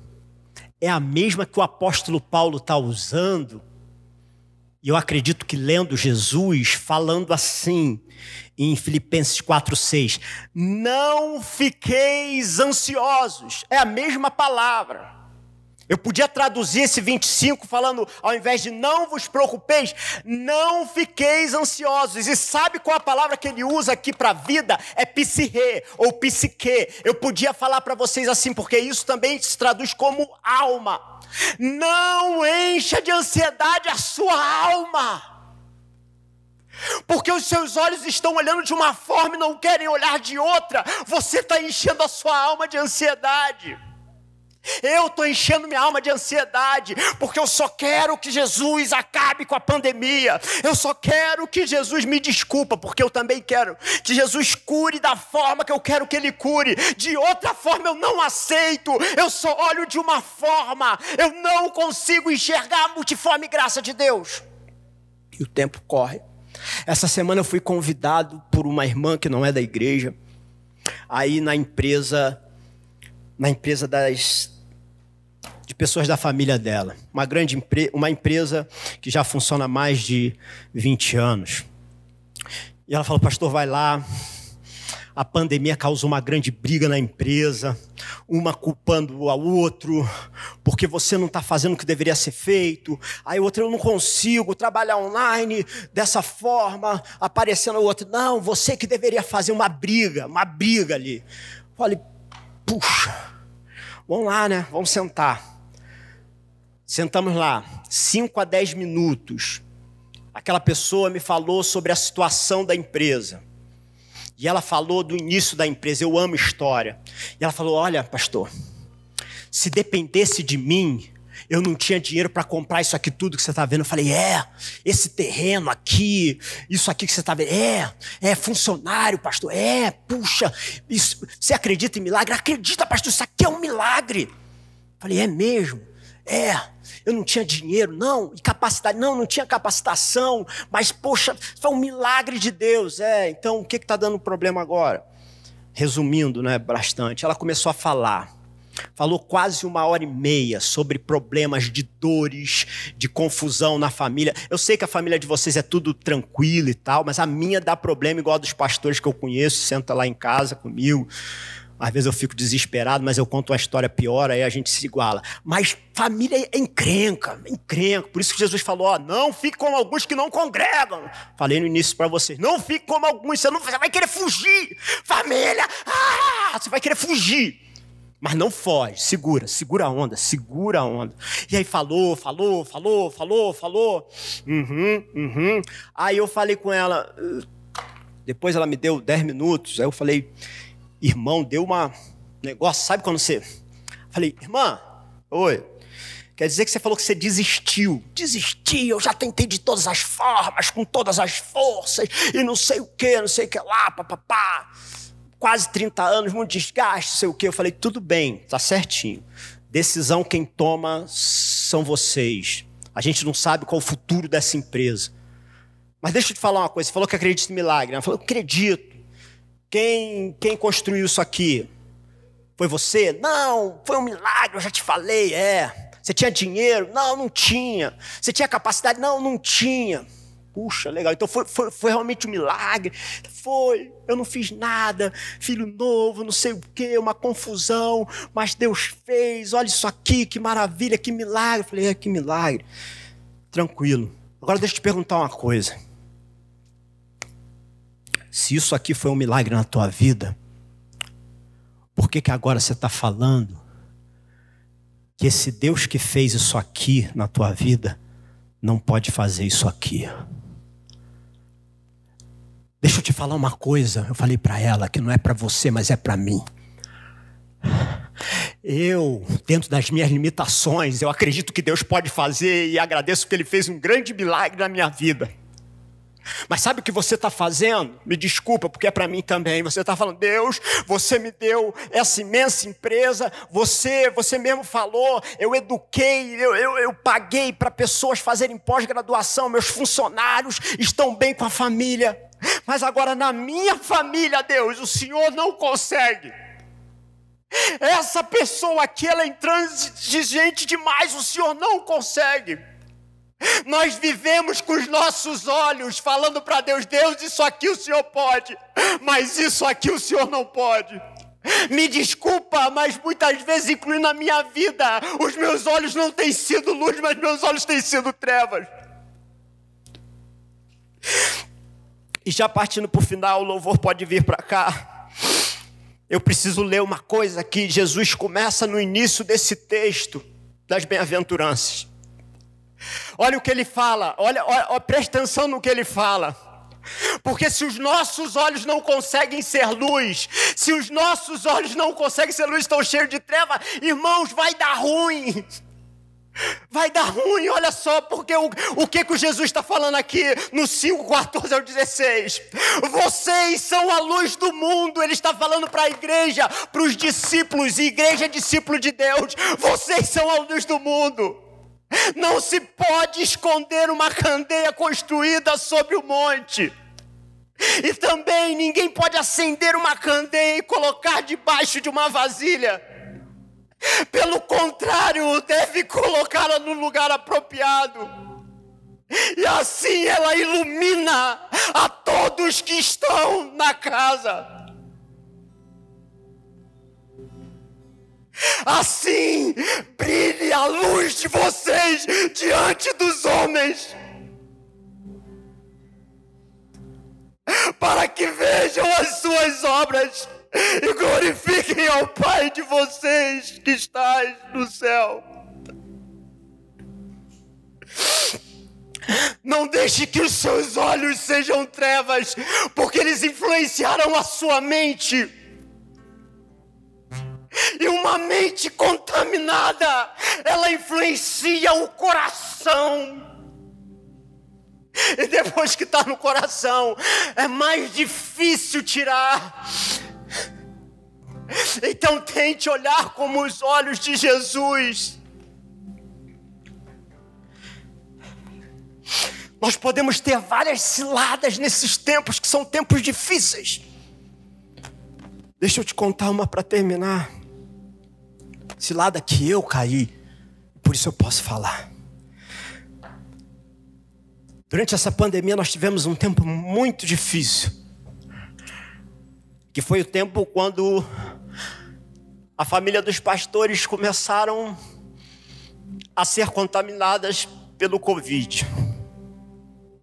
é a mesma que o apóstolo Paulo está usando. E eu acredito que lendo Jesus, falando assim, em Filipenses 4,6: Não fiqueis ansiosos, é a mesma palavra. Eu podia traduzir esse 25 falando, ao invés de não vos preocupeis, não fiqueis ansiosos. E sabe qual a palavra que ele usa aqui para vida? É psique ou psique. Eu podia falar para vocês assim, porque isso também se traduz como alma. Não encha de ansiedade a sua alma. Porque os seus olhos estão olhando de uma forma e não querem olhar de outra. Você está enchendo a sua alma de ansiedade. Eu estou enchendo minha alma de ansiedade, porque eu só quero que Jesus acabe com a pandemia. Eu só quero que Jesus me desculpa, porque eu também quero que Jesus cure da forma que eu quero que Ele cure. De outra forma eu não aceito. Eu só olho de uma forma. Eu não consigo enxergar a multiforme graça de Deus. E o tempo corre. Essa semana eu fui convidado por uma irmã que não é da igreja, aí na empresa, na empresa das de pessoas da família dela. Uma grande uma empresa que já funciona há mais de 20 anos. E ela falou: Pastor, vai lá. A pandemia causou uma grande briga na empresa, uma culpando a outro, porque você não está fazendo o que deveria ser feito. Aí outra, eu não consigo trabalhar online dessa forma, aparecendo o outro. Não, você que deveria fazer uma briga, uma briga ali. Falei, puxa, vamos lá, né? Vamos sentar. Sentamos lá, 5 a 10 minutos. Aquela pessoa me falou sobre a situação da empresa. E ela falou do início da empresa. Eu amo história. E ela falou: Olha, pastor, se dependesse de mim, eu não tinha dinheiro para comprar isso aqui tudo que você está vendo. Eu falei, é, esse terreno aqui, isso aqui que você está vendo, é, é funcionário, pastor, é, puxa, isso, você acredita em milagre? Acredita, pastor, isso aqui é um milagre. Eu falei, é mesmo? É, eu não tinha dinheiro, não, e capacidade, não, não tinha capacitação, mas poxa, foi um milagre de Deus. É, então o que está dando problema agora? Resumindo, né, bastante, ela começou a falar. falou quase uma hora e meia sobre problemas de dores, de confusão na família. Eu sei que a família de vocês é tudo tranquilo e tal, mas a minha dá problema igual a dos pastores que eu conheço, senta lá em casa comigo. Às vezes eu fico desesperado, mas eu conto uma história pior, aí a gente se iguala. Mas família é encrenca, encrenca. Por isso que Jesus falou: ó, não fique como alguns que não congregam. Falei no início para vocês: não fique como alguns, você, não, você vai querer fugir. Família, ah, você vai querer fugir. Mas não foge, segura, segura a onda, segura a onda. E aí falou, falou, falou, falou, falou. Uhum, uhum. Aí eu falei com ela, depois ela me deu 10 minutos, aí eu falei, irmão, deu uma negócio, sabe quando você. Falei, irmã, oi. Quer dizer que você falou que você desistiu. Desisti, eu já tentei de todas as formas, com todas as forças, e não sei o que, não sei o que lá, papapá. Quase 30 anos, muito desgaste, não sei o que. Eu falei, tudo bem, tá certinho. Decisão quem toma são vocês. A gente não sabe qual o futuro dessa empresa. Mas deixa eu te falar uma coisa. Você falou que acredita em milagre. Ela falou, acredito. Quem, quem construiu isso aqui? Foi você? Não, foi um milagre, eu já te falei, é. Você tinha dinheiro? Não, não tinha. Você tinha capacidade? Não, não tinha. Puxa, legal. Então foi, foi, foi, realmente um milagre. Foi, eu não fiz nada, filho novo, não sei o quê, uma confusão, mas Deus fez, olha isso aqui, que maravilha, que milagre. Eu falei, é, que milagre. Tranquilo. Agora deixa eu te perguntar uma coisa. Se isso aqui foi um milagre na tua vida, por que, que agora você está falando que esse Deus que fez isso aqui na tua vida não pode fazer isso aqui? Deixa eu te falar uma coisa. Eu falei para ela que não é para você, mas é para mim. Eu, dentro das minhas limitações, eu acredito que Deus pode fazer e agradeço que Ele fez um grande milagre na minha vida. Mas sabe o que você está fazendo? Me desculpa, porque é para mim também. Você está falando, Deus, você me deu essa imensa empresa, você, você mesmo falou, eu eduquei, eu, eu, eu paguei para pessoas fazerem pós-graduação, meus funcionários estão bem com a família. Mas agora na minha família, Deus, o Senhor não consegue. Essa pessoa aqui, ela é intransigente demais, o Senhor não consegue. Nós vivemos com os nossos olhos, falando para Deus: Deus, isso aqui o Senhor pode, mas isso aqui o Senhor não pode. Me desculpa, mas muitas vezes, incluindo a minha vida, os meus olhos não têm sido luz, mas meus olhos têm sido trevas. E já partindo para o final, o louvor pode vir para cá. Eu preciso ler uma coisa aqui. Jesus começa no início desse texto das bem-aventuranças. Olha o que ele fala, olha, olha, presta atenção no que ele fala. Porque se os nossos olhos não conseguem ser luz, se os nossos olhos não conseguem ser luz, estão cheios de treva, irmãos, vai dar ruim. Vai dar ruim, olha só, porque o, o que, que o Jesus está falando aqui no 5, 14 ao 16? Vocês são a luz do mundo, ele está falando para a igreja, para os discípulos, e igreja é discípulo de Deus, vocês são a luz do mundo. Não se pode esconder uma candeia construída sobre o monte. E também ninguém pode acender uma candeia e colocar debaixo de uma vasilha. Pelo contrário, deve colocá-la no lugar apropriado. E assim ela ilumina a todos que estão na casa. Assim brilhe a luz de vocês diante dos homens, para que vejam as suas obras e glorifiquem ao Pai de vocês que está no céu. Não deixe que os seus olhos sejam trevas, porque eles influenciaram a sua mente e uma mente contaminada, ela influencia o coração. E depois que está no coração, é mais difícil tirar. Então tente olhar como os olhos de Jesus. Nós podemos ter várias ciladas nesses tempos que são tempos difíceis. Deixa eu te contar uma para terminar. Cilada que eu caí, por isso eu posso falar. Durante essa pandemia nós tivemos um tempo muito difícil, que foi o tempo quando a família dos pastores começaram a ser contaminadas pelo Covid.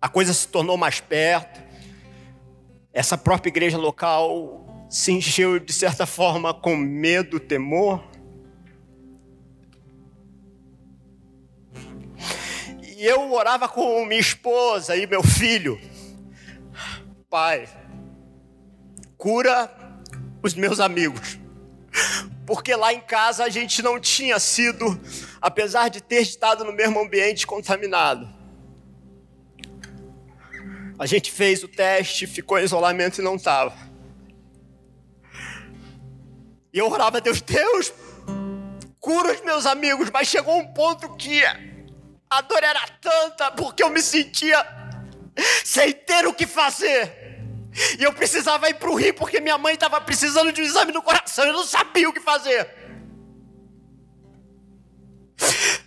A coisa se tornou mais perto. Essa própria igreja local se encheu de certa forma com medo, temor. E eu orava com minha esposa e meu filho. Pai, cura os meus amigos. Porque lá em casa a gente não tinha sido, apesar de ter estado no mesmo ambiente, contaminado. A gente fez o teste, ficou em isolamento e não estava. E eu orava a Deus, Deus, cura os meus amigos, mas chegou um ponto que a dor era tanta porque eu me sentia sem ter o que fazer. E eu precisava ir para o Rio porque minha mãe estava precisando de um exame no coração. Eu não sabia o que fazer.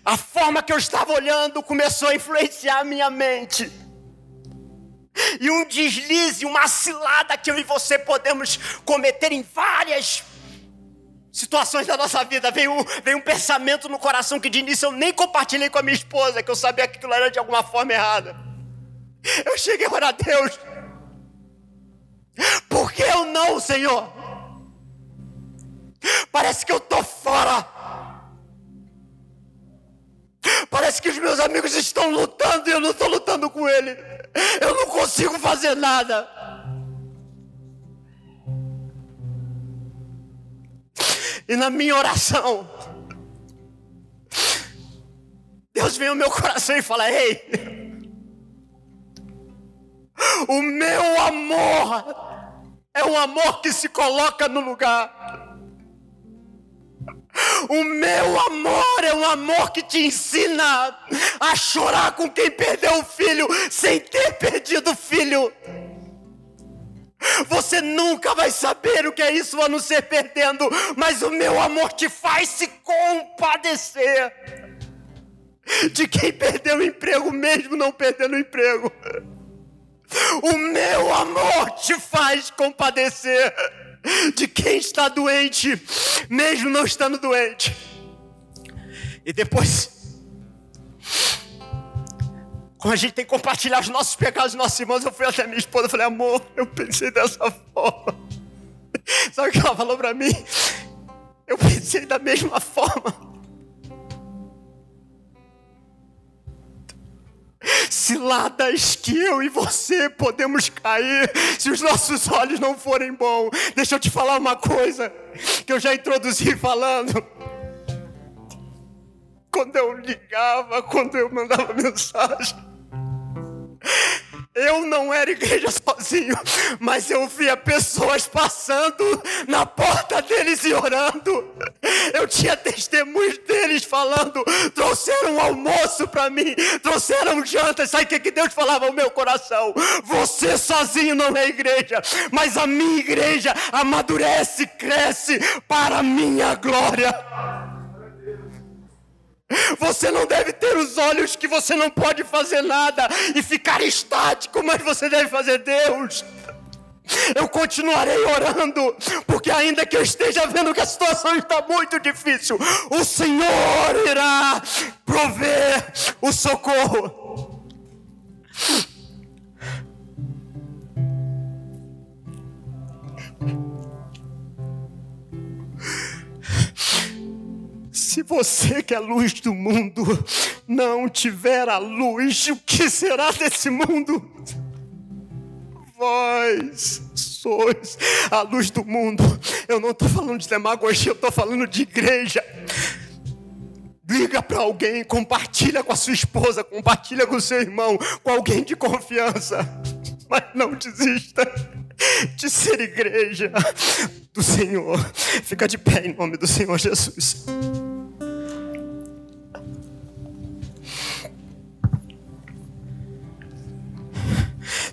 A forma que eu estava olhando começou a influenciar a minha mente. E um deslize, uma cilada que eu e você podemos cometer em várias situações da nossa vida, veio, veio um pensamento no coração que de início eu nem compartilhei com a minha esposa, que eu sabia que aquilo era de alguma forma errada. Eu cheguei a orar a Deus. Por que eu não, Senhor? Parece que eu estou fora. Parece que os meus amigos estão lutando e eu não estou lutando com ele. Eu não consigo fazer nada. E na minha oração, Deus vem ao meu coração e fala: Ei, o meu amor é um amor que se coloca no lugar. O meu amor é um amor que te ensina a chorar com quem perdeu o filho sem ter perdido o filho. Você nunca vai saber o que é isso a não ser perdendo, mas o meu amor te faz se compadecer de quem perdeu o emprego, mesmo não perdendo o emprego. O meu amor te faz compadecer de quem está doente, mesmo não estando doente. E depois quando a gente tem que compartilhar os nossos pecados, os nossos irmãos, eu fui até minha esposa e falei, amor, eu pensei dessa forma. Sabe o que ela falou para mim? Eu pensei da mesma forma. ciladas que eu e você podemos cair se os nossos olhos não forem bons. Deixa eu te falar uma coisa que eu já introduzi falando. Quando eu ligava, quando eu mandava mensagem, eu não era igreja sozinho, mas eu via pessoas passando na porta deles e orando. Eu tinha testemunhos deles falando, trouxeram um almoço para mim, trouxeram janta. Sabe o que, que Deus falava ao meu coração? Você sozinho não é igreja, mas a minha igreja amadurece, cresce para a minha glória. Você não deve ter os olhos que você não pode fazer nada e ficar estático, mas você deve fazer Deus. Eu continuarei orando, porque ainda que eu esteja vendo que a situação está muito difícil, o Senhor irá prover o socorro. Se você que é luz do mundo não tiver a luz, o que será desse mundo? Vós sois a luz do mundo. Eu não estou falando de demagogia, eu estou falando de igreja. Liga para alguém, compartilha com a sua esposa, compartilha com o seu irmão, com alguém de confiança. Mas não desista de ser igreja do Senhor. Fica de pé em nome do Senhor Jesus.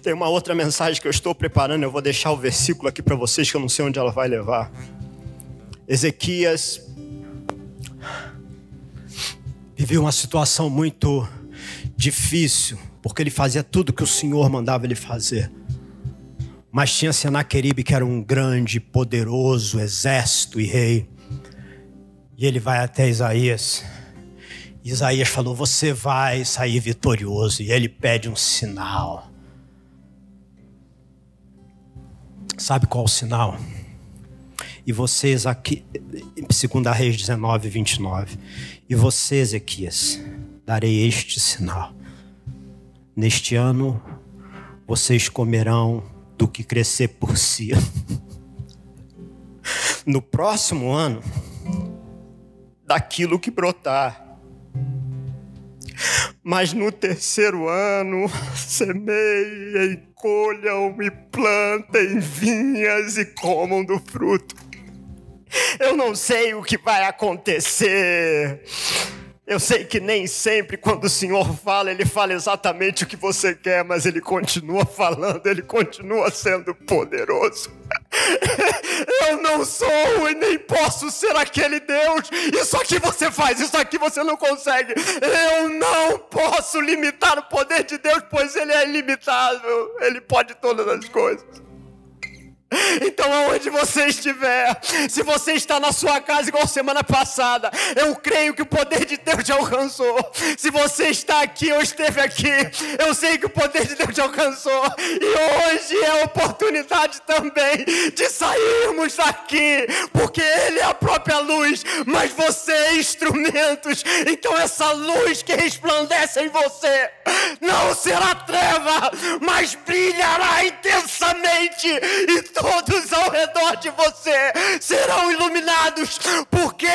Tem uma outra mensagem que eu estou preparando, eu vou deixar o versículo aqui para vocês que eu não sei onde ela vai levar. Ezequias vivia uma situação muito difícil, porque ele fazia tudo que o Senhor mandava ele fazer. Mas tinha Senaqueribe, que era um grande, poderoso exército e rei. E ele vai até Isaías. Isaías falou: Você vai sair vitorioso. E ele pede um sinal. Sabe qual o sinal? E vocês em 2 Reis 19, 29. E você, Ezequias, darei este sinal. Neste ano, vocês comerão do que crescer por si. No próximo ano, daquilo que brotar. Mas no terceiro ano, semeiem, colham e plantem vinhas e comam do fruto. Eu não sei o que vai acontecer. Eu sei que nem sempre, quando o Senhor fala, Ele fala exatamente o que você quer, mas Ele continua falando, Ele continua sendo poderoso. Eu não sou e nem posso ser aquele Deus. Isso aqui você faz, isso aqui você não consegue. Eu não posso limitar o poder de Deus, pois Ele é ilimitável. Ele pode todas as coisas. Então, aonde você estiver, se você está na sua casa igual semana passada, eu creio que o poder de Deus te alcançou. Se você está aqui ou esteve aqui, eu sei que o poder de Deus te alcançou. E hoje é a oportunidade também de sairmos daqui, porque Ele é a própria luz, mas você é instrumentos. Então, essa luz que resplandece em você não será treva, mas brilhará intensamente. E todos ao redor de você serão iluminados, porque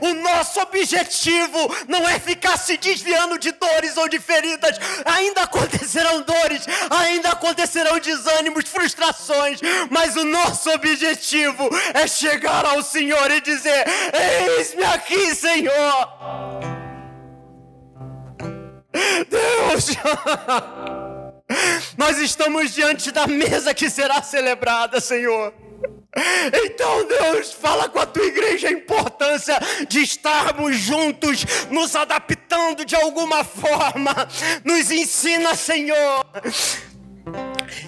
o nosso objetivo não é ficar se desviando de dores ou de feridas. Ainda acontecerão dores, ainda acontecerão desânimos, frustrações, mas o nosso objetivo é chegar ao Senhor e dizer: Eis-me aqui, Senhor. Deus. Nós estamos diante da mesa que será celebrada, Senhor. Então, Deus, fala com a tua igreja a importância de estarmos juntos, nos adaptando de alguma forma. Nos ensina, Senhor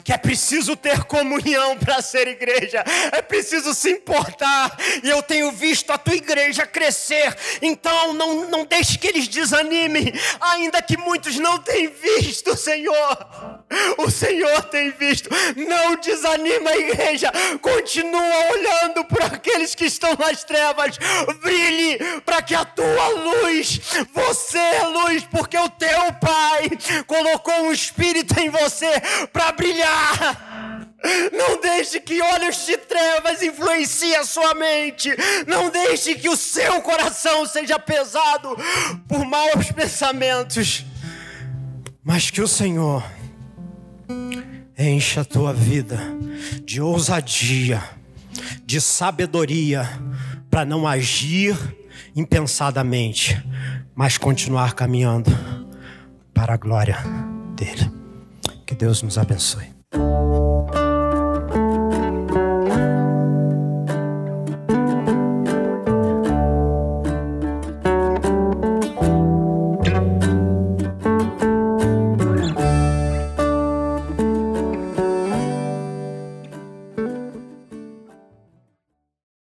que é preciso ter comunhão para ser igreja, é preciso se importar, e eu tenho visto a tua igreja crescer, então não, não deixe que eles desanimem, ainda que muitos não tenham visto, Senhor. O Senhor tem visto, não desanima a igreja, continua olhando por aqueles que estão nas trevas, brilhe para que a tua luz, você é luz, porque o teu Pai colocou um espírito em você para brilhar. Não deixe que olhos de trevas influenciem a sua mente. Não deixe que o seu coração seja pesado por maus pensamentos. Mas que o Senhor encha a tua vida de ousadia, de sabedoria, para não agir impensadamente, mas continuar caminhando para a glória dele. Que Deus nos abençoe. Thank you.